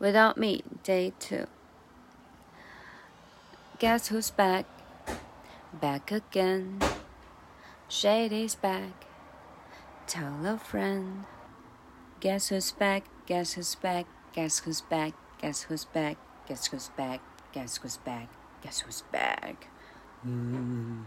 Without Me, Day 2. Guess who's back? Back again. Shady's back. Tell a friend. Guess who's back? Guess who's back? Guess who's back? Guess who's back? Guess who's back? Guess who's back? Guess who's back? Mm-hmm.